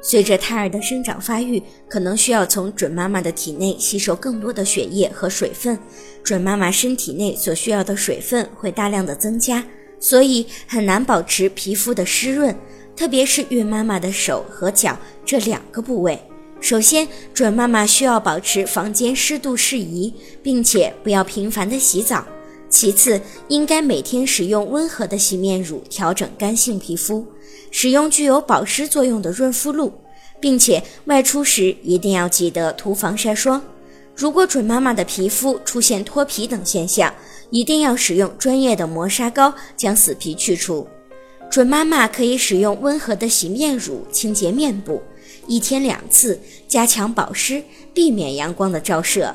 随着胎儿的生长发育，可能需要从准妈妈的体内吸收更多的血液和水分，准妈妈身体内所需要的水分会大量的增加，所以很难保持皮肤的湿润，特别是孕妈妈的手和脚这两个部位。首先，准妈妈需要保持房间湿度适宜，并且不要频繁的洗澡。其次，应该每天使用温和的洗面乳调整干性皮肤，使用具有保湿作用的润肤露，并且外出时一定要记得涂防晒霜。如果准妈妈的皮肤出现脱皮等现象，一定要使用专业的磨砂膏将死皮去除。准妈妈可以使用温和的洗面乳清洁面部，一天两次，加强保湿，避免阳光的照射。